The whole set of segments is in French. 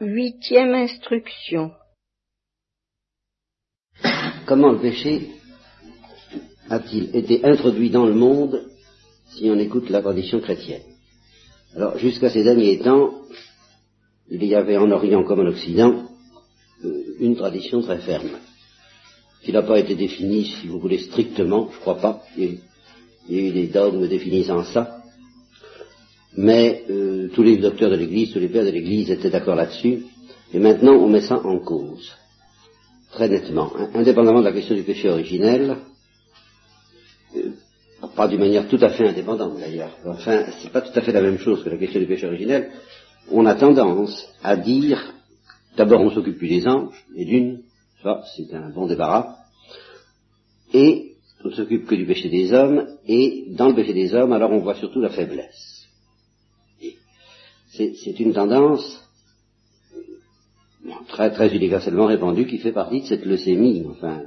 Huitième instruction. Comment le péché a-t-il été introduit dans le monde si on écoute la tradition chrétienne? Alors, jusqu'à ces derniers temps, il y avait en Orient comme en Occident euh, une tradition très ferme, qui n'a pas été définie, si vous voulez, strictement, je crois pas. Il y a eu, des dogmes définissant ça. Mais euh, tous les docteurs de l'Église, tous les pères de l'Église étaient d'accord là-dessus. Et maintenant, on met ça en cause, très nettement, indépendamment de la question du péché originel, euh, pas d'une manière tout à fait indépendante d'ailleurs. Enfin, c'est pas tout à fait la même chose que la question du péché originel. On a tendance à dire, d'abord on s'occupe plus des anges, et d'une, ça c'est un bon débarras, et on s'occupe que du péché des hommes, et dans le péché des hommes, alors on voit surtout la faiblesse. C'est une tendance très, très universellement répandue qui fait partie de cette leucémie, enfin,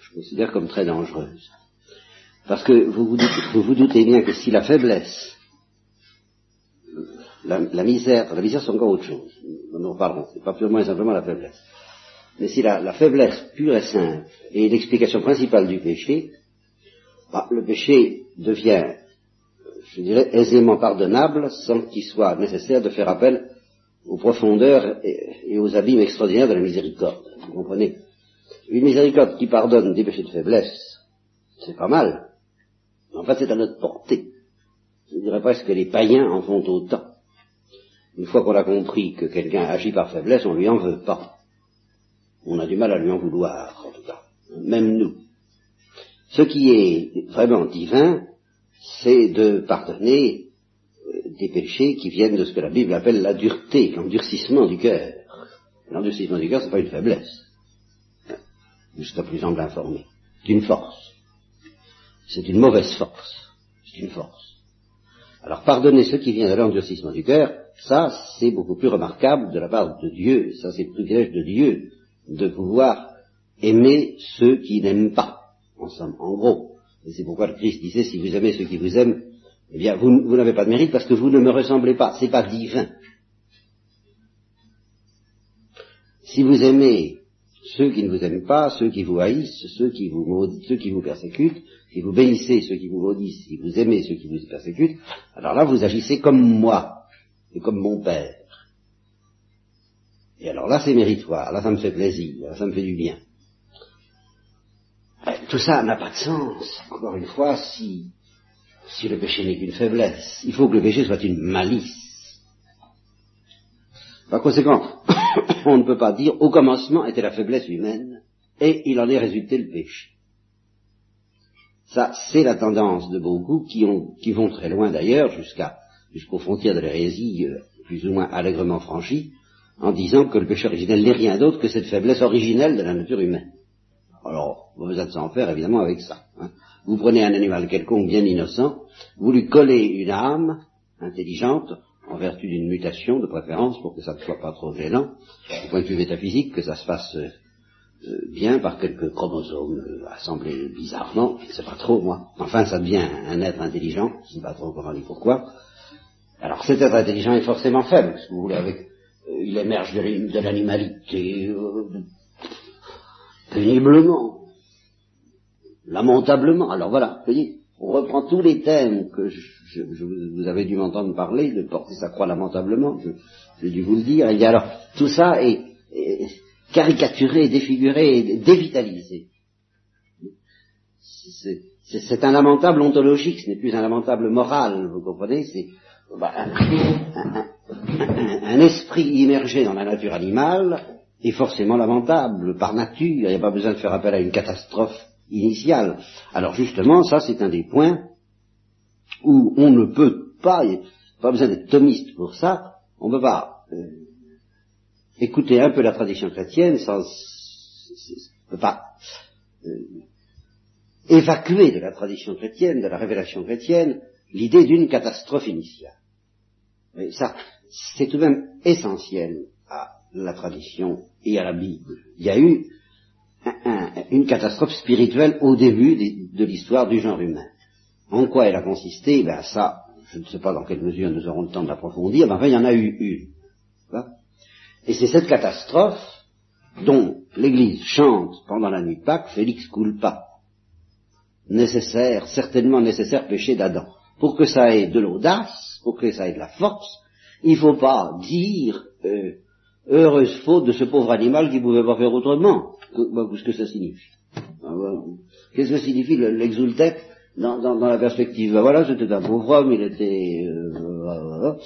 je considère comme très dangereuse. Parce que vous vous, doutez, bien que si la faiblesse, la, misère, la misère c'est encore autre chose, nous en reparlerons, c'est pas purement et simplement la faiblesse. Mais si la, la faiblesse pure et simple est l'explication principale du péché, bah, le péché devient je dirais, aisément pardonnable sans qu'il soit nécessaire de faire appel aux profondeurs et, aux abîmes extraordinaires de la miséricorde. Vous comprenez? Une miséricorde qui pardonne des péchés de faiblesse, c'est pas mal. En fait, c'est à notre portée. Je dirais presque que les païens en font autant. Une fois qu'on a compris que quelqu'un agit par faiblesse, on lui en veut pas. On a du mal à lui en vouloir, en tout cas. Même nous. Ce qui est vraiment divin, c'est de pardonner euh, des péchés qui viennent de ce que la Bible appelle la dureté, l'endurcissement du cœur. L'endurcissement du cœur, c'est pas une faiblesse. Jusqu'à plus ample informé. C'est une force. C'est une mauvaise force. C'est une force. Alors pardonner ce qui vient de l'endurcissement du cœur, ça c'est beaucoup plus remarquable de la part de Dieu, ça c'est le privilège de Dieu de pouvoir aimer ceux qui n'aiment pas, en somme, en gros. C'est pourquoi le Christ disait, si vous aimez ceux qui vous aiment, eh bien, vous, n'avez pas de mérite parce que vous ne me ressemblez pas. C'est pas divin. Si vous aimez ceux qui ne vous aiment pas, ceux qui vous haïssent, ceux qui vous maudissent, ceux qui vous persécutent, si vous bénissez ceux qui vous maudissent, si vous aimez ceux qui vous persécutent, alors là, vous agissez comme moi et comme mon Père. Et alors là, c'est méritoire. Là, ça me fait plaisir. Là, ça me fait du bien. Tout ça n'a pas de sens, encore une fois, si, si le péché n'est qu'une faiblesse. Il faut que le péché soit une malice. Par conséquent, on ne peut pas dire au commencement était la faiblesse humaine et il en est résulté le péché. Ça, c'est la tendance de beaucoup qui, qui vont très loin d'ailleurs, jusqu'à jusqu'aux frontières de l'hérésie euh, plus ou moins allègrement franchies, en disant que le péché originel n'est rien d'autre que cette faiblesse originelle de la nature humaine. Vous êtes sans faire évidemment avec ça. Hein. Vous prenez un animal quelconque bien innocent, vous lui collez une âme intelligente, en vertu d'une mutation de préférence, pour que ça ne soit pas trop gênant, du point de vue métaphysique, que ça se fasse euh, euh, bien par quelques chromosomes euh, assemblés bizarrement, je ne sais pas trop moi. Enfin, ça devient un être intelligent, je ne sais pas trop comment pourquoi. Alors cet être intelligent est forcément faible, si vous voulez, avec, il émerge de l'animalité, péniblement, lamentablement. Alors voilà, vous voyez, on reprend tous les thèmes que je, vous avez dû m'entendre parler, de porter sa croix lamentablement, j'ai dû vous le dire, et alors tout ça est, caricaturé, défiguré, dévitalisé. C'est un lamentable ontologique, ce n'est plus un lamentable moral, vous comprenez C'est bah, un, esprit immergé dans la nature animale est forcément lamentable par nature, il n'y a pas besoin de faire appel à une catastrophe initiale. Alors justement, ça c'est un des points où on ne peut pas, il n'y a pas besoin d'être thomiste pour ça, on ne peut pas euh, écouter un peu la tradition chrétienne sans, on ne peut pas euh, évacuer de la tradition chrétienne, de la révélation chrétienne, l'idée d'une catastrophe initiale. Ça, c'est tout de même essentiel à la tradition et à la Bible. Il y a eu une catastrophe spirituelle au début de, l'histoire du genre humain. En quoi elle a consisté? Ben ça, je ne sais pas dans quelle mesure nous aurons le temps de l'approfondir, mais enfin il y en a eu une. Et c'est cette catastrophe dont l'Église chante pendant la nuit de Pâques, Félix culpa. Nécessaire, certainement nécessaire péché d'Adam. Pour que ça ait de l'audace, pour que ça ait de la force, il ne faut pas dire euh, heureuse faute de ce pauvre animal qui ne pouvait pas faire autrement. Qu'est-ce que ça signifie? Ah, Qu'est-ce que signifie l'exultec dans, dans, la perspective? Ben Voilà, c'était un pauvre homme, il était... Euh, hein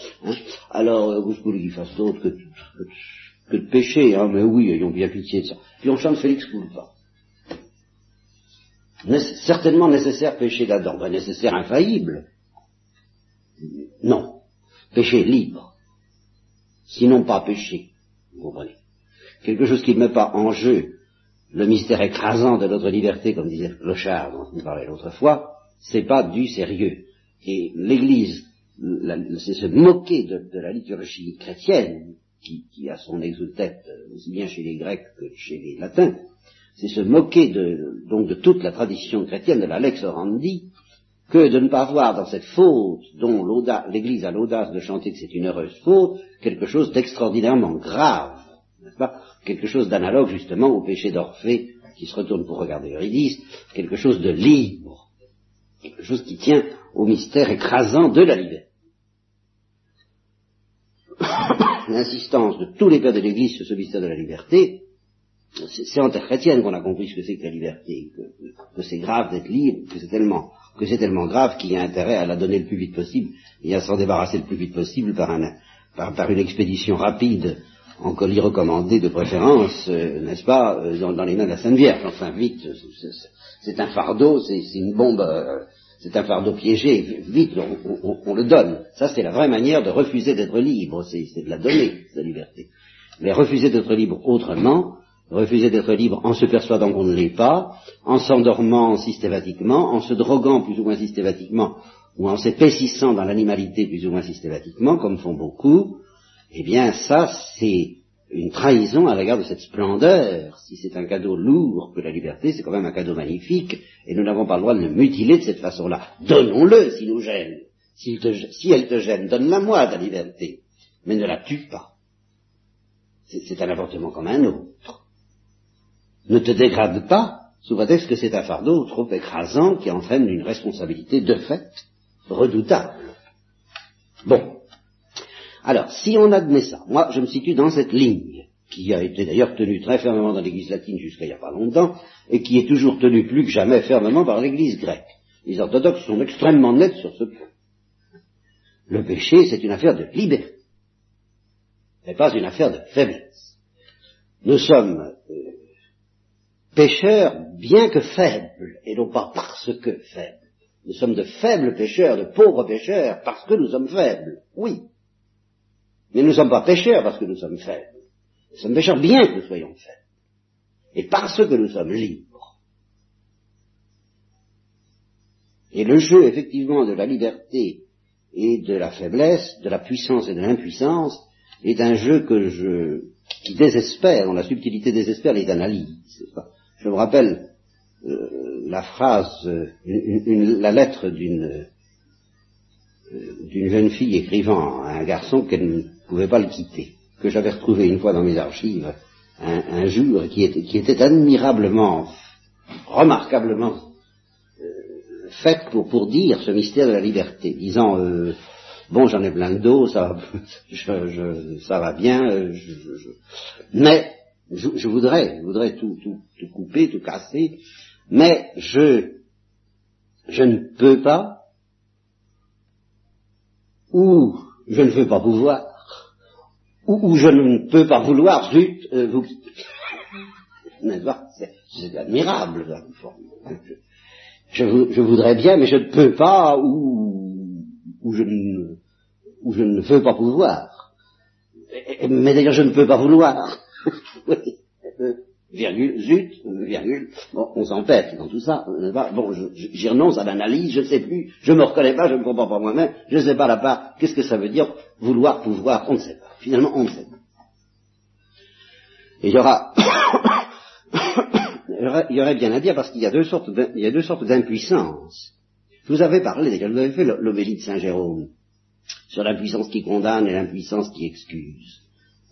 Alors, euh, vous voulez qu'il fasse d'autre que, que, que, de péché, hein, mais oui, ayons bien pitié de ça. Puis on chante Félix Coulpa. certainement nécessaire péché d'Adam, ben, nécessaire infaillible. Non, péché libre. Sinon pas péché, vous comprenez. Quelque chose qui ne met pas en jeu le mystère écrasant de notre liberté, comme disait Clochard dont on parlait l'autre fois, c'est pas du sérieux. Et l'Église, c'est se moquer de, la liturgie chrétienne, qui, a son exotète aussi bien chez les Grecs que chez les Latins, c'est se moquer de, donc de toute la tradition chrétienne, de la lex orandi, que de ne pas voir dans cette faute dont l'Église a l'audace de chanter que c'est une heureuse faute, quelque chose d'extraordinairement grave, n'est-ce pas? Quelque chose d'analogue justement au péché d'Orphée, qui se retourne pour regarder Eurydice, quelque chose de libre, quelque chose qui tient au mystère écrasant de la liberté. L'insistance de tous les pères de l'Église sur ce mystère de la liberté, c'est en terre chrétienne qu'on a compris ce que c'est que la liberté, que, c'est grave d'être libre, que c'est tellement, que c'est tellement grave qu'il y a intérêt à la donner le plus vite possible et à s'en débarrasser le plus vite possible par, un, par, une expédition rapide en colis recommandé de préférence, euh, n'est-ce pas, euh, dans, les mains de la Sainte Vierge. Enfin, vite, c'est un fardeau, c'est une bombe, euh, c'est un fardeau piégé, vite, on, le donne. Ça, c'est la vraie manière de refuser d'être libre, c'est de la donner, la liberté. Mais refuser d'être libre autrement, refuser d'être libre en se persuadant qu'on ne l'est pas, en s'endormant systématiquement, en se droguant plus ou moins systématiquement, ou en s'épaississant dans l'animalité plus ou moins systématiquement, comme font beaucoup, eh bien ça c'est une trahison à l'égard de cette splendeur. Si c'est un cadeau lourd que la liberté, c'est quand même un cadeau magnifique, et nous n'avons pas le droit de le mutiler de cette façon-là. Donnons-le s'il nous gêne. Si, elle te gêne, donne-la moi ta liberté, mais ne la tue pas. C'est un avortement comme un autre ne te dégrade pas sous prétexte que c'est un fardeau trop écrasant qui entraîne une responsabilité de fait redoutable. Bon. Alors, si on admet ça, moi je me situe dans cette ligne, qui a été d'ailleurs tenue très fermement dans l'Église latine jusqu'à il n'y a pas longtemps, et qui est toujours tenue plus que jamais fermement par l'Église grecque. Les orthodoxes sont extrêmement nets sur ce point. Le péché, c'est une affaire de liberté, mais pas une affaire de faiblesse. Nous sommes euh, pécheurs bien que faibles, et non pas parce que faibles. Nous sommes de faibles pécheurs, de pauvres pécheurs, parce que nous sommes faibles, oui. Mais nous ne sommes pas pécheurs parce que nous sommes faibles. Nous sommes pécheurs bien que nous soyons faibles. Et parce que nous sommes libres. Et le jeu, effectivement, de la liberté et de la faiblesse, de la puissance et de l'impuissance, est un jeu que je, qui désespère, dont la subtilité désespère les analyses. Je me rappelle euh, la phrase, euh, la lettre d'une euh, d'une jeune fille écrivant à un garçon qu'elle ne pouvait pas le quitter, que j'avais retrouvé une fois dans mes archives un, jour, qui était, qui était admirablement, remarquablement faite pour, pour dire ce mystère de la liberté, disant bon j'en ai plein de dos, ça, je, ça va bien, mais je, voudrais, je voudrais tout, tout, tout, couper, tout casser, mais je, je ne peux pas, ou je ne veux pas pouvoir, ou, je ne peux pas vouloir, zut, euh, vous C'est admirable, je, voudrais bien, mais je ne peux pas, ou, je, ou je ne veux pas pouvoir. Mais d'ailleurs, je ne peux pas vouloir. virgule, zut, virgule, bon, on s'empête dans tout ça, bon, j'y renonce à l'analyse, je ne sais plus, je me reconnais pas, je ne comprends pas moi-même, je ne sais pas part, qu'est-ce que ça veut dire, vouloir, pouvoir, on ne sait pas, finalement on ne sait pas. Et il y aura, il y aurait bien à dire parce qu'il y a deux sortes, il d'impuissance. Je vous avais parlé, d'ailleurs, vous avez fait l'homélie de Saint Jérôme, sur l'impuissance qui condamne et l'impuissance qui excuse.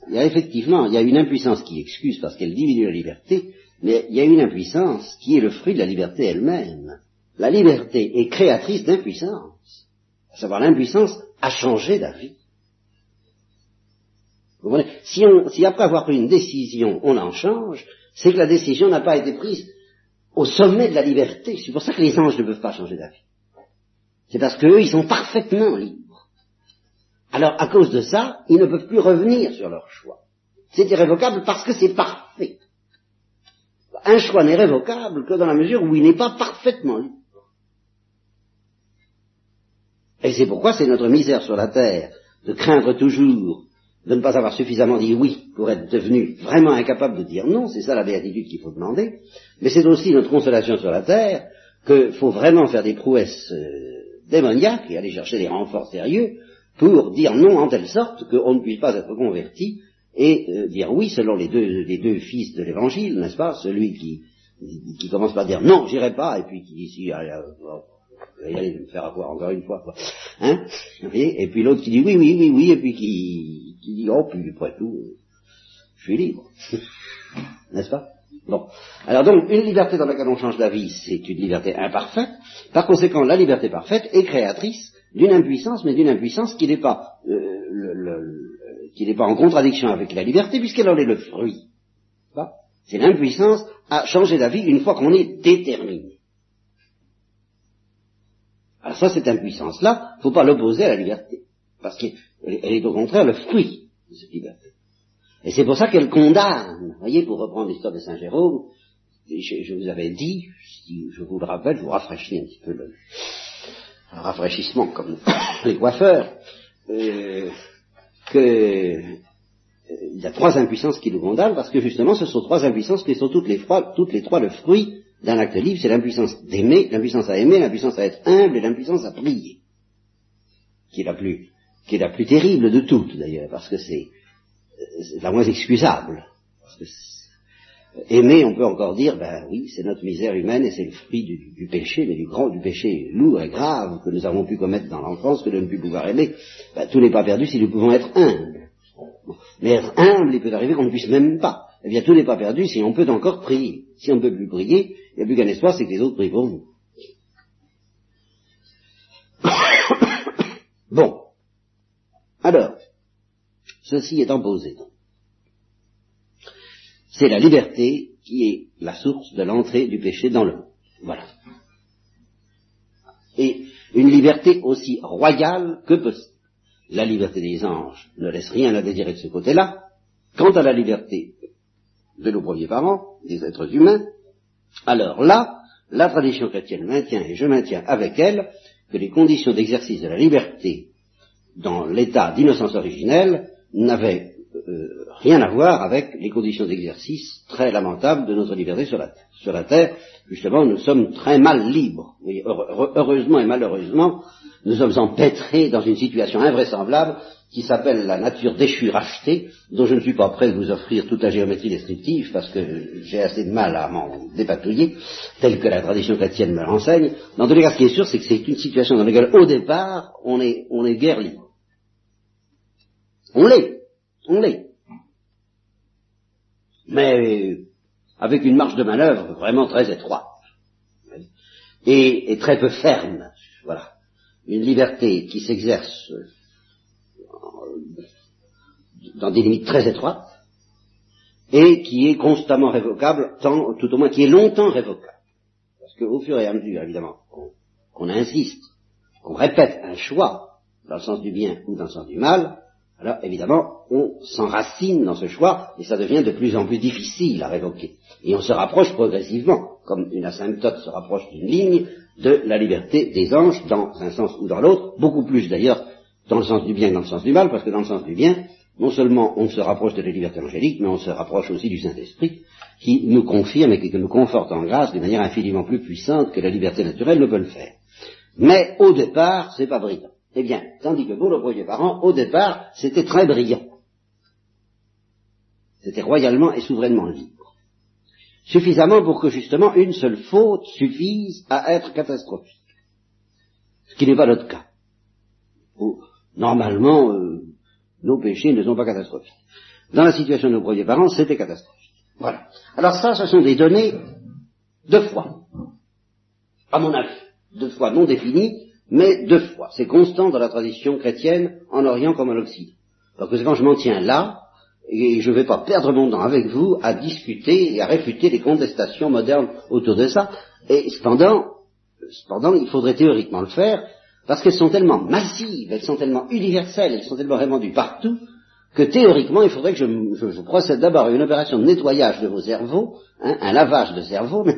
Il y a effectivement, il y a une impuissance qui excuse parce qu'elle diminue la liberté, mais il y a une impuissance qui est le fruit de la liberté elle-même. La liberté est créatrice d'impuissance, à savoir l'impuissance à changer d'avis. si, si après avoir pris une décision, on en change, c'est que la décision n'a pas été prise au sommet de la liberté. C'est pour ça que les anges ne peuvent pas changer d'avis. C'est parce qu'eux, ils sont parfaitement libres. Alors, à cause de ça, ils ne peuvent plus revenir sur leur choix. C'est irrévocable parce que c'est parfait. Un choix n'est révocable que dans la mesure où il n'est pas parfaitement libre. Et c'est pourquoi c'est notre misère sur la terre de craindre toujours de ne pas avoir suffisamment dit oui pour être devenu vraiment incapable de dire non, c'est ça la béatitude qu'il faut demander, mais c'est aussi notre consolation sur la terre qu'il faut vraiment faire des prouesses euh, démoniaques et aller chercher des renforts sérieux pour dire non en telle sorte qu'on ne puisse pas être converti et euh, dire oui selon les deux, les deux fils de l'évangile, n'est-ce pas Celui qui, qui commence par dire non, j'irai pas, et puis qui dit si, allez, allez me faire avoir encore une fois, quoi. Hein Et puis l'autre qui dit oui, oui, oui, oui, et puis qui, qui dit oh, puis après tout, je suis libre. N'est-ce pas? Bon. Alors donc, une liberté dans laquelle on change d'avis, c'est une liberté imparfaite. Par conséquent, la liberté parfaite est créatrice d'une impuissance, mais d'une impuissance qui n'est pas, euh, le, qui n'est pas en contradiction avec la liberté, puisqu'elle en est le fruit. C'est l'impuissance à changer d'avis une fois qu'on est déterminé. Alors ça, cette impuissance-là, il ne faut pas l'opposer à la liberté, parce qu'elle est au contraire le fruit de cette liberté. Et c'est pour ça qu'elle condamne. Vous voyez, pour reprendre l'histoire de Saint Jérôme, je, vous avais dit, si je vous le rappelle, je vous rafraîchis un petit peu le, rafraîchissement comme les coiffeurs, euh, que euh, y a trois impuissances qui nous condamnent, parce que justement, ce sont trois impuissances qui sont toutes les, trois, toutes les trois le fruit d'un acte libre, c'est l'impuissance d'aimer, l'impuissance à aimer, l'impuissance à être humble et l'impuissance à prier, qui est la plus, qui est la plus terrible de toutes d'ailleurs, parce que c'est la moins excusable. Parce que aimer, on peut encore dire, ben oui, c'est notre misère humaine et c'est le fruit du, péché, mais du grand, du péché lourd et grave que nous avons pu commettre dans l'enfance, que de ne plus pouvoir aimer. Ben, tout n'est pas perdu si nous pouvons être humbles. Mais être humble, il peut arriver qu'on ne puisse même pas. Eh bien, tout n'est pas perdu si on peut encore prier. Si on ne peut plus prier, il n'y a plus qu'un espoir, c'est que les autres prient pour nous. bon. Alors, ceci étant posé, c'est la liberté qui est la source de l'entrée du péché dans le monde. Voilà. Et une liberté aussi royale que possible. La liberté des anges ne laisse rien à désirer de ce côté-là. Quant à la liberté de nos premiers parents, des êtres humains, alors là, la tradition chrétienne maintient, et je maintiens avec elle, que les conditions d'exercice de la liberté dans l'état d'innocence originelle n'avaient euh, rien à voir avec les conditions d'exercice très lamentables de notre liberté sur la terre. Sur la terre, justement, nous sommes très mal libres. heureusement et malheureusement, nous sommes empêtrés dans une situation invraisemblable qui s'appelle la nature déchue rachetée, dont je ne suis pas prêt de vous offrir toute la géométrie descriptive parce que j'ai assez de mal à m'en dépatouiller, telle que la tradition chrétienne me l'enseigne. Dans tous les cas, ce qui est sûr, c'est que c'est une situation dans laquelle, au départ, on est, on est guère libre. On l'est, on l'est. Mais avec une marge de manœuvre vraiment très étroite et très peu ferme. Voilà une liberté qui s'exerce euh, dans des limites très étroites et qui est constamment révocable, tant, tout au moins qui est longtemps révocable. Parce qu'au fur et à mesure, évidemment, qu'on insiste, qu'on répète un choix dans le sens du bien ou dans le sens du mal, alors évidemment, on s'enracine dans ce choix et ça devient de plus en plus difficile à révoquer. Et on se rapproche progressivement, comme une asymptote se rapproche d'une ligne, de la liberté des anges dans un sens ou dans l'autre, beaucoup plus d'ailleurs dans le sens du bien que dans le sens du mal, parce que dans le sens du bien, non seulement on se rapproche de la liberté angélique, mais on se rapproche aussi du Saint-Esprit, qui nous confirme et qui nous conforte en grâce de manière infiniment plus puissante que la liberté naturelle ne peut le faire. Mais au départ, c'est pas brillant. Eh bien, tandis que pour nos premiers parents, au départ, c'était très brillant. C'était royalement et souverainement libre suffisamment pour que justement une seule faute suffise à être catastrophique. Ce qui n'est pas notre cas. normalement, euh, nos péchés ne sont pas catastrophiques. dans la situation de nos premiers parents, c'était catastrophique. Voilà. Alors ça, ce sont des données de foi, à mon avis, de foi non définies, mais de foi. C'est constant dans la tradition chrétienne, en Orient comme en Occident. Par conséquent, je m'en tiens là, et je ne vais pas perdre mon temps avec vous à discuter et à réfuter les contestations modernes autour de ça. Et cependant, cependant, il faudrait théoriquement le faire, parce qu'elles sont tellement massives, elles sont tellement universelles, elles sont tellement répandues partout, que théoriquement, il faudrait que je, procède d'abord à une opération de nettoyage de vos cerveaux, hein, un lavage de cerveau, mais,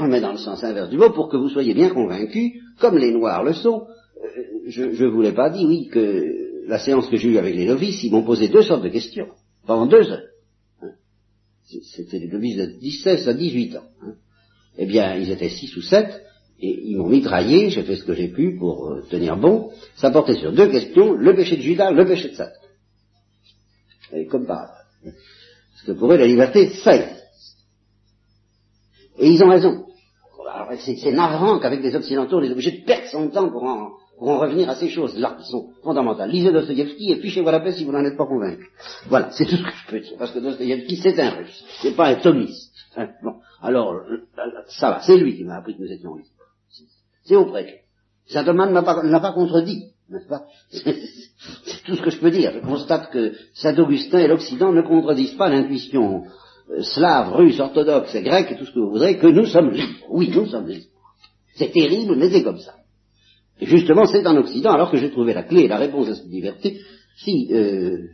mais dans le sens inverse du mot, pour que vous soyez bien convaincus, comme les Noirs le sont. Euh, je ne vous l'ai pas dit, oui, que la séance que j'ai eue avec les novices, ils m'ont posé deux sortes de questions, pendant deux heures. Hein. C'était les novices de 16 à 18 ans. Hein. Eh bien, ils étaient six ou sept, et ils m'ont mitraillé, j'ai fait ce que j'ai pu pour euh, tenir bon. Ça portait sur deux questions, le péché de Judas, le péché de Satan. Et comme par Parce que pour eux, la liberté, c'est. Et ils ont raison. C'est navrant qu'avec des Occidentaux, on est obligé de perdre son temps pour en, pour en revenir à ces choses-là qui sont fondamentales. Lisez Dostoevsky et fichez-vous la paix si vous n'en êtes pas convaincu. Voilà, c'est tout ce que je peux dire, parce que Dostoevsky, c'est un russe, c'est pas un thomiste. Hein. bon, alors, euh, ça va, c'est lui qui m'a appris que nous étions libres. C'est auprès Saint Thomas ne l'a pas, contredit, n'est-ce pas C'est tout ce que je peux dire. Je constate que Saint Augustin et l'Occident ne contredisent pas l'intuition euh, slave, russe, orthodoxe et grecque et tout ce que vous voudrez, que nous sommes libres. Oui, nous sommes libres. C'est terrible, mais c'est comme ça. Et justement, c'est en Occident, alors que j'ai trouvé la clé et la réponse à cette liberté, si, euh,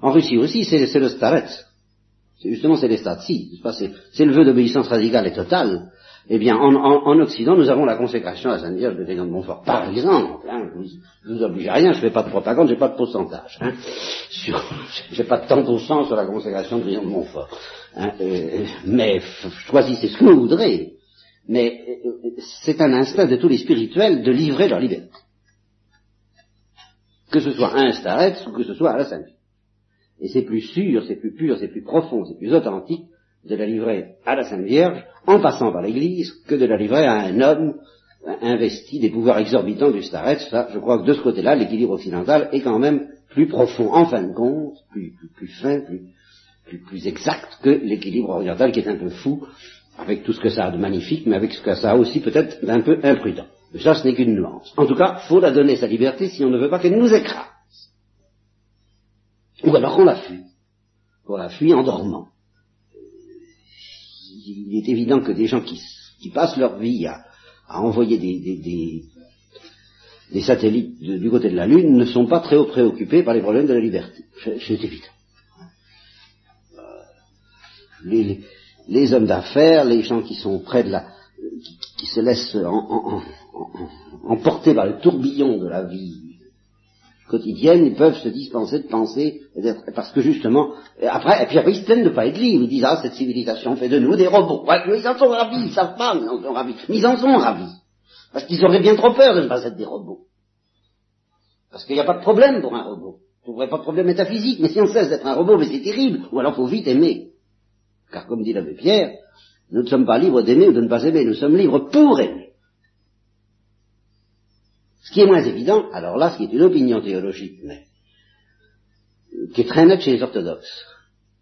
en Russie aussi, c'est le starets. Justement, c'est les stati, c'est le vœu d'obéissance radicale et totale, eh bien, en, Occident, nous avons la consécration à Sainte Vierge de Léon de Montfort. Par exemple, hein, je, vous, oblige à rien, je fais pas de propagande, j'ai pas de pourcentage. Hein, sur, j'ai pas de tant pour sur la consécration de Léon de Montfort. Hein, euh, mais choisissez ce que vous voudrez. Mais euh, c'est un instinct de tous les spirituels de livrer leur liberté. Que ce soit à un starets ou que ce soit à la Sainte Vierge. Et c'est plus sûr, c'est plus pur, c'est plus profond, c'est plus authentique de la livrer à la Sainte Vierge, en passant par l'Église, que de la livrer à un homme investi des pouvoirs exorbitants du Starets. Ça, je crois que de ce côté-là, l'équilibre occidental est quand même plus profond, en fin de compte, plus, plus, fin, plus, plus, exact que l'équilibre oriental qui est un peu fou, avec tout ce que ça a de magnifique, mais avec ce que ça a aussi peut-être d'un peu imprudent. Mais ça, ce n'est qu'une nuance. En tout cas, faut la donner sa liberté si on ne veut pas qu'elle nous écrase. Ou alors qu'on la fuit. Qu'on la fuit en dormant il est évident que des gens qui, passent leur vie à, envoyer des, satellites du côté de la Lune ne sont pas très préoccupés par les problèmes de la liberté. C'est évident. Euh, les, hommes d'affaires, les gens qui sont près de la, qui, se laissent emporter par le tourbillon de la vie quotidienne, ils peuvent se dispenser de penser, parce que justement, après, et puis après ils se plaignent de ne pas être libres, ils disent, ah, cette civilisation fait de nous des robots. Ouais, mais ils en sont ravis, ils savent pas, mais ils en sont ravis. Mais ils en sont ravis. Parce qu'ils auraient bien trop peur de ne pas être des robots. Parce qu'il n'y a pas de problème pour un robot. Il n'y aurait pas de problème métaphysique, mais si on cesse d'être un robot, mais c'est terrible, ou alors faut vite aimer. Car comme dit l'abbé Pierre, nous ne sommes pas libres d'aimer ou de ne pas aimer, nous sommes libres pour aimer. Ce qui est moins évident, alors là, ce qui est une opinion théologique, mais qui est très nette chez les orthodoxes,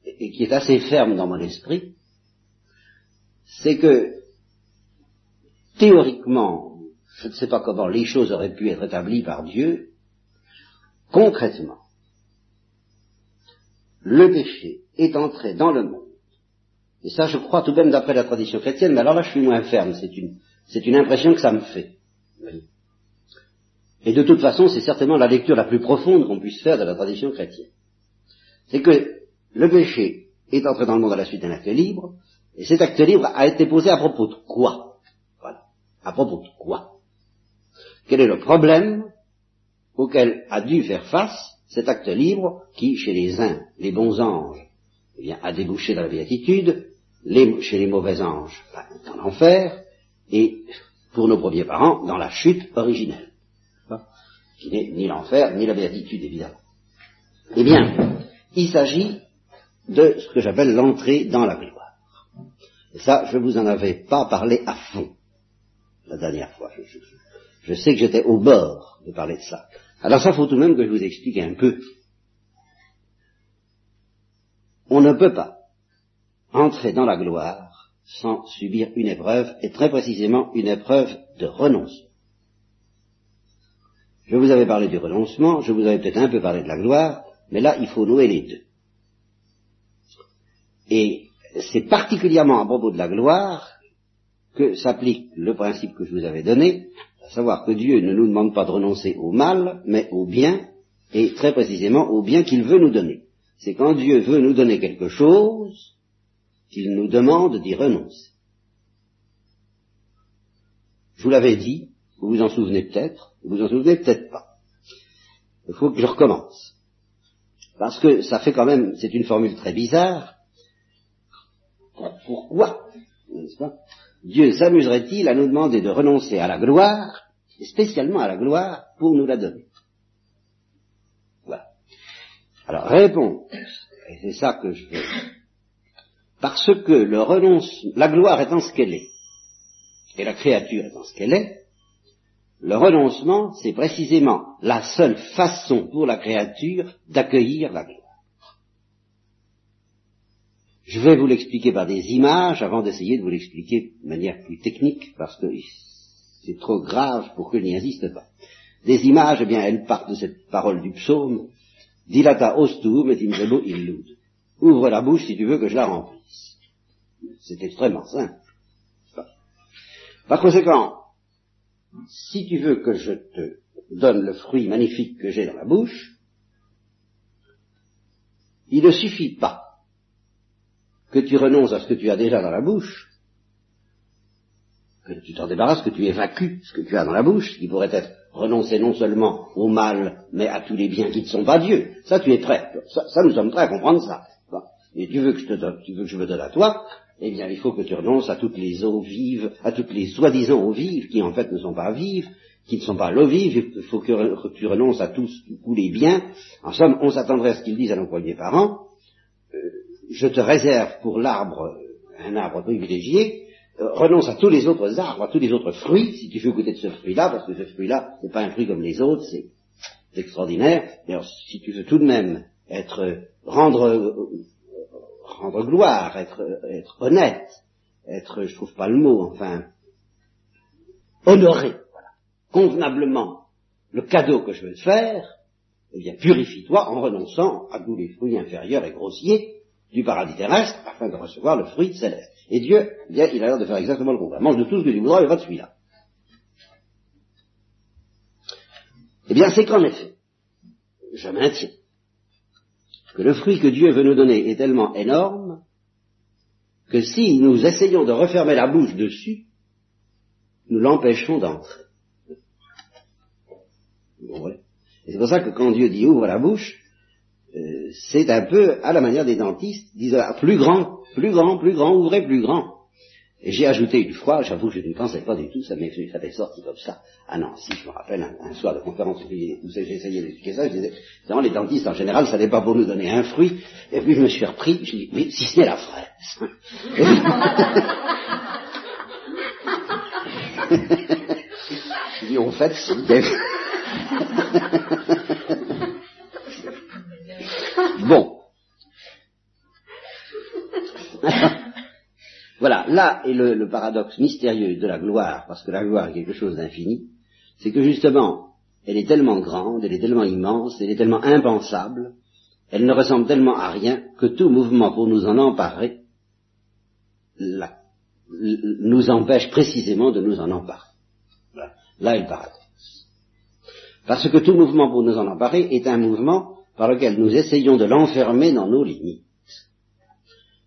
et qui est assez ferme dans mon esprit, c'est que théoriquement, je ne sais pas comment les choses auraient pu être établies par Dieu, concrètement, le péché est entré dans le monde. Et ça, je crois tout de même d'après la tradition chrétienne, mais alors là, je suis moins ferme, c'est une, c'est une impression que ça me fait. Et de toute façon, c'est certainement la lecture la plus profonde qu'on puisse faire de la tradition chrétienne. C'est que le péché est entré dans le monde à la suite d'un acte libre, et cet acte libre a été posé à propos de quoi? Voilà. À propos de quoi? Quel est le problème auquel a dû faire face cet acte libre qui, chez les uns, les bons anges, eh bien, a débouché dans la béatitude, chez les mauvais anges, ben, dans l'enfer, et pour nos premiers parents, dans la chute originelle qui n'est ni l'enfer, ni la béatitude, évidemment. Eh bien, il s'agit de ce que j'appelle l'entrée dans la gloire. Et ça, je vous en avais pas parlé à fond la dernière fois. Je, sais que j'étais au bord de parler de ça. Alors ça, faut tout de même que je vous explique un peu. on ne peut pas entrer dans la gloire sans subir une épreuve, et très précisément une épreuve de renoncement. Je vous avais parlé du renoncement, je vous avais peut-être un peu parlé de la gloire, mais là, il faut nouer les deux. Et c'est particulièrement à propos de la gloire que s'applique le principe que je vous avais donné, à savoir que Dieu ne nous demande pas de renoncer au mal, mais au bien, et très précisément au bien qu'il veut nous donner. C'est quand Dieu veut nous donner quelque chose qu'il nous demande d'y renoncer. Je vous l'avais dit, vous vous en souvenez peut-être, vous vous en souvenez peut-être pas. Il faut que je recommence. Parce que ça fait quand même, c'est une formule très bizarre. Pourquoi n'est-ce pas Dieu s'amuserait-il à nous demander de renoncer à la gloire, et spécialement à la gloire, pour nous la donner? Voilà. Alors, réponse, et c'est ça que je veux. Parce que le renonce, la gloire étant ce qu'elle est, et la créature étant ce qu'elle est, le renoncement, c'est précisément la seule façon pour la créature d'accueillir la gloire. Je vais vous l'expliquer par des images avant d'essayer de vous l'expliquer de manière plus technique, parce que c'est trop grave pour que je n'y insiste pas. Des images, eh bien, elles partent de cette parole du psaume, Dilata ostum et imrebo illud. Ouvre la bouche si tu veux que je la remplisse. C'est extrêmement simple. Par conséquent, si tu veux que je te donne le fruit magnifique que j'ai dans la bouche, il ne suffit pas que tu renonces à ce que tu as déjà dans la bouche, que tu t'en débarrasses, que tu évacues ce que tu as dans la bouche, qui pourrait être renoncer non seulement au mal, mais à tous les biens qui ne sont pas Dieu. Ça, tu es prêt. Ça, nous sommes prêts à comprendre ça. Et tu veux que je te donne, tu veux que je me donne à toi, eh bien, il faut que tu renonces à toutes les eaux vives, à toutes les soi-disant eaux vives, qui en fait ne sont pas vives, qui ne sont pas l'eau vive, il faut que, tu renonces à tous, tous les biens. En somme, on s'attendrait à ce qu'ils disent à nos premiers parents, euh, je te réserve pour l'arbre, un arbre privilégié, euh, renonce à tous les autres arbres, à tous les autres fruits, si tu veux goûter de ce fruit-là, parce que ce fruit-là n'est pas un fruit comme les autres, c'est extraordinaire. Mais si tu veux tout de même être, rendre rendre gloire, être, honnête, être, je trouve pas le mot, enfin, honorer, convenablement le cadeau que je veux te faire, eh bien, purifie-toi en renonçant à tous les fruits inférieurs et grossiers du paradis terrestre afin de recevoir le fruit céleste. Et Dieu, eh bien, il a l'air de faire exactement le contraire. Mange de tout ce que tu voudras, il va de celui-là. Eh bien, c'est qu'en effet, je maintiens que le fruit que Dieu veut nous donner est tellement énorme que si nous essayons de refermer la bouche dessus, nous l'empêchons d'entrer. C'est pour ça que quand Dieu dit ouvre la bouche, euh, c'est un peu à la manière des dentistes, disent ah, plus grand, plus grand, plus grand, ouvrez plus grand. Et j'ai ajouté une fois, j'avoue que je ne pensais pas du tout, ça m'est sorti comme ça. Ah non, si je me rappelle un, soir de conférence où j'ai essayé d'expliquer ça, je disais, non, les dentistes en général, ça n'est pas pour nous donner un fruit. Et puis je me suis repris, je dis, mais si ce n'est la fraise. je dis, en fait, c'est... là est le, paradoxe mystérieux de la gloire, parce que la gloire est quelque chose d'infini, c'est que justement, elle est tellement grande, elle est tellement immense, elle est tellement impensable, elle ne ressemble tellement à rien que tout mouvement pour nous en emparer nous empêche précisément de nous en emparer. Là est le paradoxe. Parce que tout mouvement pour nous en emparer est un mouvement par lequel nous essayons de l'enfermer dans nos limites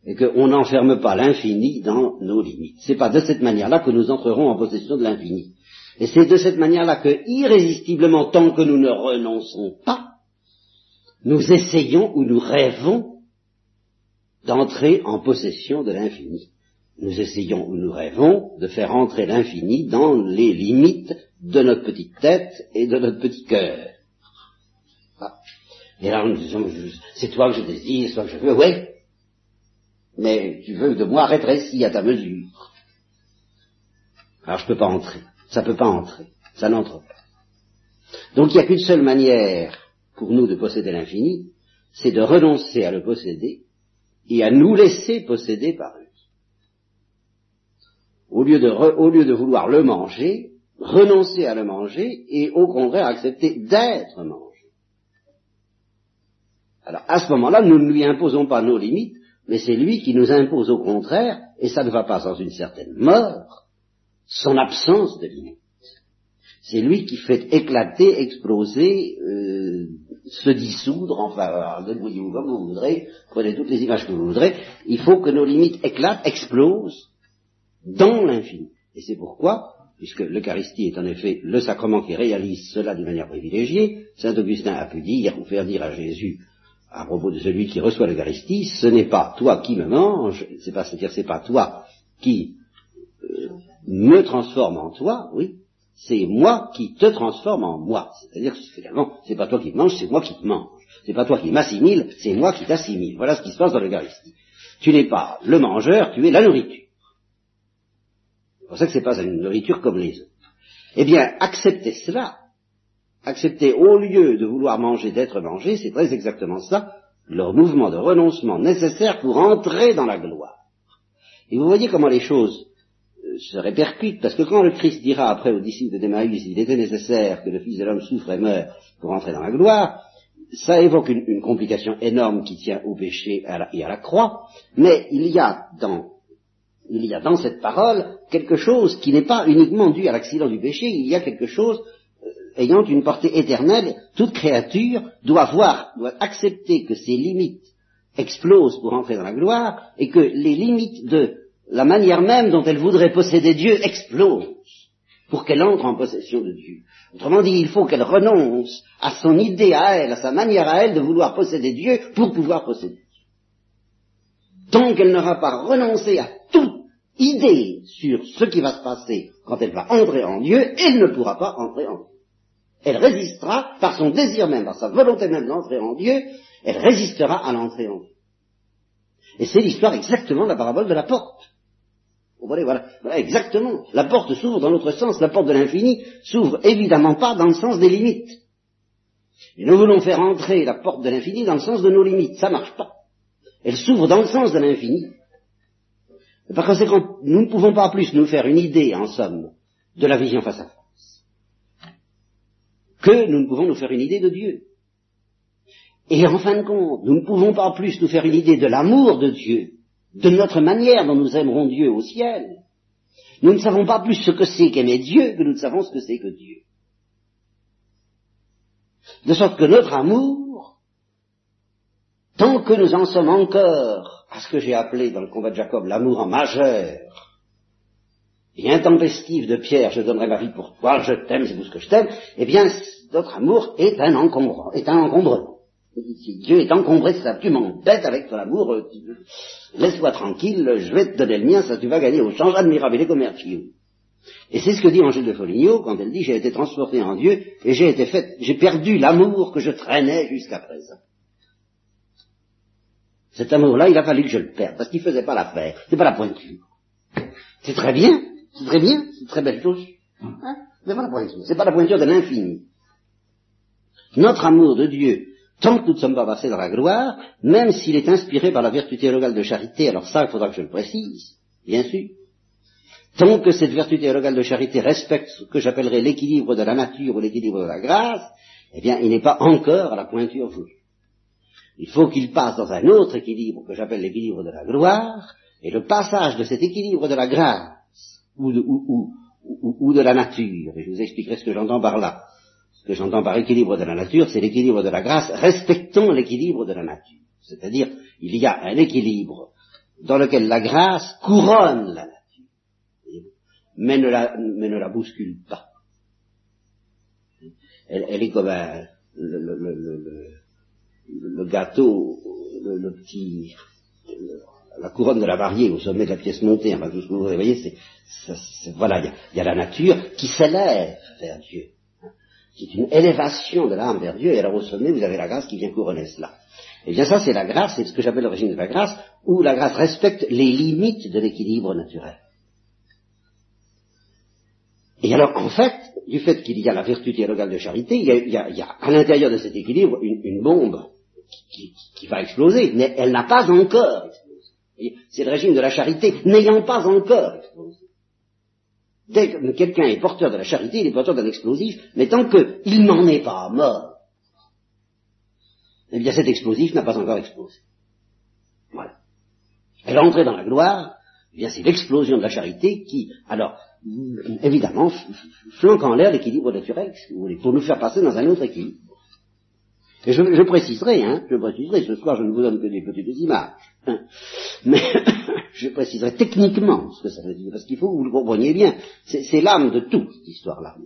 et qu'on n'enferme pas l'infini dans nos limites. C'est pas de cette manière-là que nous entrerons en possession de l'infini. Et c'est de cette manière-là que, irrésistiblement, tant que nous ne renonçons pas, nous essayons ou nous rêvons d'entrer en possession de l'infini. Nous essayons ou nous rêvons de faire entrer l'infini dans les limites de notre petite tête et de notre petit cœur. Ah. Et là, nous disons, c'est toi que je désire, c'est toi que je veux, oui, mais tu veux de moi rétréci à ta mesure. Alors je ne peux pas entrer, ça ne peut pas entrer, ça n'entre pas. Donc il n'y a qu'une seule manière pour nous de posséder l'infini, c'est de renoncer à le posséder et à nous laisser posséder par lui. Au lieu de, au lieu de vouloir le manger, renoncer à le manger et au contraire accepter d'être mangé. Alors à ce moment-là, nous ne lui imposons pas nos limites, mais c'est lui qui nous impose au contraire, et ça ne va pas sans une certaine mort, son absence de limites. C'est lui qui fait éclater, exploser, euh, se dissoudre, enfin, débrouillez-vous comme vous voudrez, prenez toutes les images que vous voudrez, il faut que nos limites éclatent, explosent dans l'infini. Et c'est pourquoi, puisque l'Eucharistie est en effet le sacrement qui réalise cela d'une manière privilégiée, Saint Augustin a pu dire ou faire dire à Jésus à propos de celui qui reçoit l'Eucharistie, ce n'est pas toi qui me manges, c'est pas, c'est-à-dire c'est pas toi qui euh, me transforme en toi, oui, c'est moi qui te transforme en moi. C'est-à-dire que finalement, c'est pas toi qui manges, c'est moi qui te mange. C'est pas toi qui m'assimile, c'est moi qui t'assimile. Voilà ce qui se passe dans l'Eucharistie. Tu n'es pas le mangeur, tu es la nourriture. C'est pour ça que c'est pas une nourriture comme les autres. Eh bien, accepter cela, accepter au lieu de vouloir manger d'être mangé, c'est très exactement ça, leur mouvement de renoncement nécessaire pour entrer dans la gloire. Et vous voyez comment les choses se répercute, parce que quand le Christ dira après aux disciples de Démaïs, il était nécessaire que le Fils de l'homme souffre et meure pour entrer dans la gloire, ça évoque une, complication énorme qui tient au péché et à la croix, mais il y a dans il y a dans cette parole quelque chose qui n'est pas uniquement dû à l'accident du péché, il y a quelque chose euh, ayant une portée éternelle. Toute créature doit voir, doit accepter que ses limites explosent pour entrer dans la gloire et que les limites de la manière même dont elle voudrait posséder Dieu explose pour qu'elle entre en possession de Dieu. Autrement dit, il faut qu'elle renonce à son idée à elle, à sa manière à elle de vouloir posséder Dieu pour pouvoir posséder Dieu. Tant qu'elle n'aura pas renoncé à toute idée sur ce qui va se passer quand elle va entrer en Dieu, elle ne pourra pas entrer en Dieu. Elle résistera par son désir même, par sa volonté même d'entrer en Dieu, elle résistera à l'entrée en Dieu. Et c'est l'histoire exactement de la parabole de la porte. Vous voyez, voilà, voilà, exactement. La porte s'ouvre dans l'autre sens. La porte de l'infini s'ouvre évidemment pas dans le sens des limites. Et nous voulons faire entrer la porte de l'infini dans le sens de nos limites. Ça marche pas. Elle s'ouvre dans le sens de l'infini. Par conséquent, nous ne pouvons pas plus nous faire une idée, en somme, de la vision face à que nous ne pouvons nous faire une idée de Dieu. Et en fin de compte, nous ne pouvons pas plus nous faire une idée de l'amour de Dieu de notre manière dont nous aimerons Dieu au ciel. Nous ne savons pas plus ce que c'est qu'aimer Dieu que nous ne savons ce que c'est que Dieu. De sorte que notre amour, tant que nous en sommes encore à ce que j'ai appelé dans le combat de Jacob l'amour en majeur, et intempestif de Pierre, je donnerai ma vie pour toi, je t'aime, c'est tout ce que je t'aime, eh bien, notre amour est un encombrement, est un encombrement. Dieu est encombré ça, tu m'embêtes avec ton amour, euh, laisse-moi tranquille, je vais te donner le mien, ça tu vas gagner au change admirable commerciaux. Et c'est ce que dit Angèle de Foligno quand elle dit j'ai été transporté en Dieu et j'ai été fait, j'ai perdu l'amour que je traînais jusqu'à présent. Cet amour-là, il a fallu que je le perde, parce qu'il faisait pas l'affaire, c'est pas la pointure. C'est très bien, c'est très bien, c'est une très belle chose. Hein c'est pas la pointure, c'est pas la pointure de l'infini. Notre amour de Dieu tant que nous ne sommes pas passés dans la gloire, même s'il est inspiré par la vertu théologale de charité, alors ça, il faudra que je le précise, bien sûr, tant que cette vertu théologale de charité respecte ce que j'appellerais l'équilibre de la nature ou l'équilibre de la grâce, eh bien, il n'est pas encore à la pointure voulue. Il faut qu'il passe dans un autre équilibre que j'appelle l'équilibre de la gloire, et le passage de cet équilibre de la grâce ou de, la nature, et je vous expliquerai ce que j'entends par là, ce que j'entends par équilibre de la nature, c'est l'équilibre de la grâce, respectant l'équilibre de la nature. C'est-à-dire, il y a un équilibre dans lequel la grâce couronne la nature, mais ne la, mais ne la bouscule pas. Elle, est comme le, le gâteau, le, petit, la couronne de la variée au sommet de la pièce montée, enfin tout ce que vous voyez, c'est, voilà, il y, a la nature qui s'élève vers Dieu c'est une élévation de l'âme vers Dieu, et alors au sommet, vous avez la grâce qui vient couronner cela. Eh bien ça, c'est la grâce, c'est ce que j'appelle l'origine de la grâce, où la grâce respecte les limites de l'équilibre naturel. Et alors, en fait, du fait qu'il y a la vertu théologale de charité, il y a, à l'intérieur de cet équilibre une, bombe qui, va exploser, mais elle n'a pas encore explosé. C'est le régime de la charité n'ayant pas encore explosé. Dès que quelqu'un est porteur de la charité, il est porteur d'un explosif, mais tant qu'il n'en est pas mort, eh bien cet explosif n'a pas encore explosé. Voilà. Et l'entrée dans la gloire, eh bien c'est l'explosion de la charité qui, alors, évidemment, flanque en l'air l'équilibre naturel, si pour nous faire passer dans un autre équilibre. Et je, préciserai, hein, je préciserai, ce soir je ne vous donne que des petites images, hein, mais je préciserai techniquement ce que ça veut dire, parce qu'il faut que vous le compreniez bien. C'est l'âme de tout, cette histoire-là.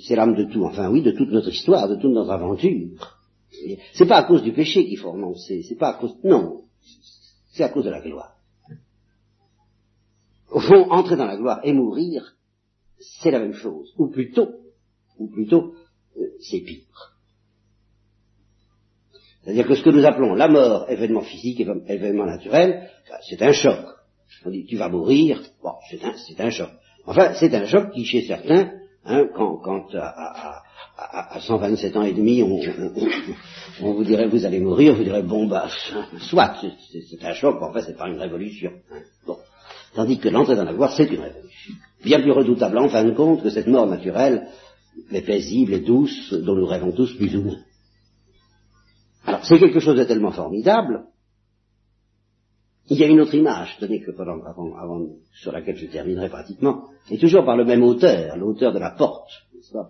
C'est l'âme de tout, enfin oui, de toute notre histoire, de toute notre aventure. C'est pas à cause du péché qu'il faut renoncer, c'est pas à cause, non, c'est à cause de la gloire. Au fond, entrer dans la gloire et mourir, c'est la même chose, ou plutôt, ou plutôt, euh, c'est pire. C'est-à-dire que ce que nous appelons la mort, événement physique, événement naturel, bah, c'est un choc. On dit tu vas mourir, bon, c'est un, un, choc. Enfin, c'est un choc qui, chez certains, hein, quand, quand à, à, à, 127 ans et demi, on, on, vous dirait vous allez mourir, vous direz bon bah soit, c'est un choc, en fait c'est pas une révolution. Hein. Bon. Tandis que l'entrée dans la gloire, c'est une révolution. Bien plus redoutable en fin de compte que cette mort naturelle, mais paisible et douce, dont nous rêvons tous plus ou moins. Alors, c'est quelque chose de tellement formidable. Il y a une autre image, tenez que pendant, avant, sur laquelle je terminerai pratiquement, et toujours par le même auteur, l'auteur de la porte,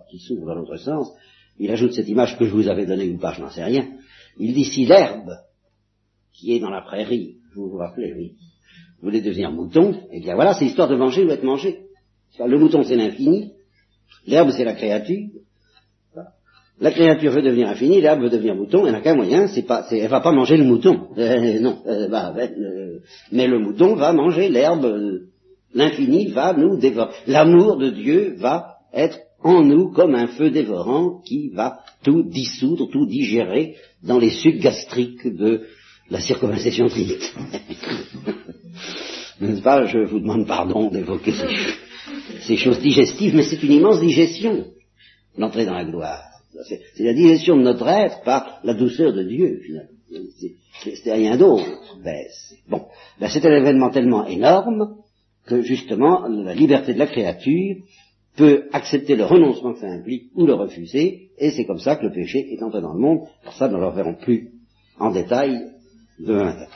qui s'ouvre dans l'autre sens, il ajoute cette image que je vous avais donnée ou pas, je n'en sais rien. Il dit si l'herbe qui est dans la prairie, vous vous rappelez, oui, voulait devenir mouton, eh bien voilà, c'est l'histoire de manger ou être mangé. Le mouton c'est l'infini, l'herbe c'est la créature, la créature veut devenir infinie, l'herbe veut devenir mouton, elle n'a qu'un moyen, c'est pas, elle va pas manger le mouton. Euh, non, bah, mais le mouton va manger l'herbe, l'infini va nous dévorer. L'amour de Dieu va être en nous comme un feu dévorant qui va tout dissoudre, tout digérer dans les sucs gastriques de la circonvalescence trite. N'est-ce pas? Je vous demande pardon d'évoquer ces choses digestives, mais c'est une immense digestion, l'entrée dans la gloire. C'est la digestion de notre être par la douceur de Dieu, finalement. C'est rien d'autre. Ben, bon, ben, c'est un événement tellement énorme que justement la liberté de la créature peut accepter le renoncement que ça implique ou le refuser, et c'est comme ça que le péché est entré dans le monde. Pour ça, nous ne le reverrons plus en détail demain.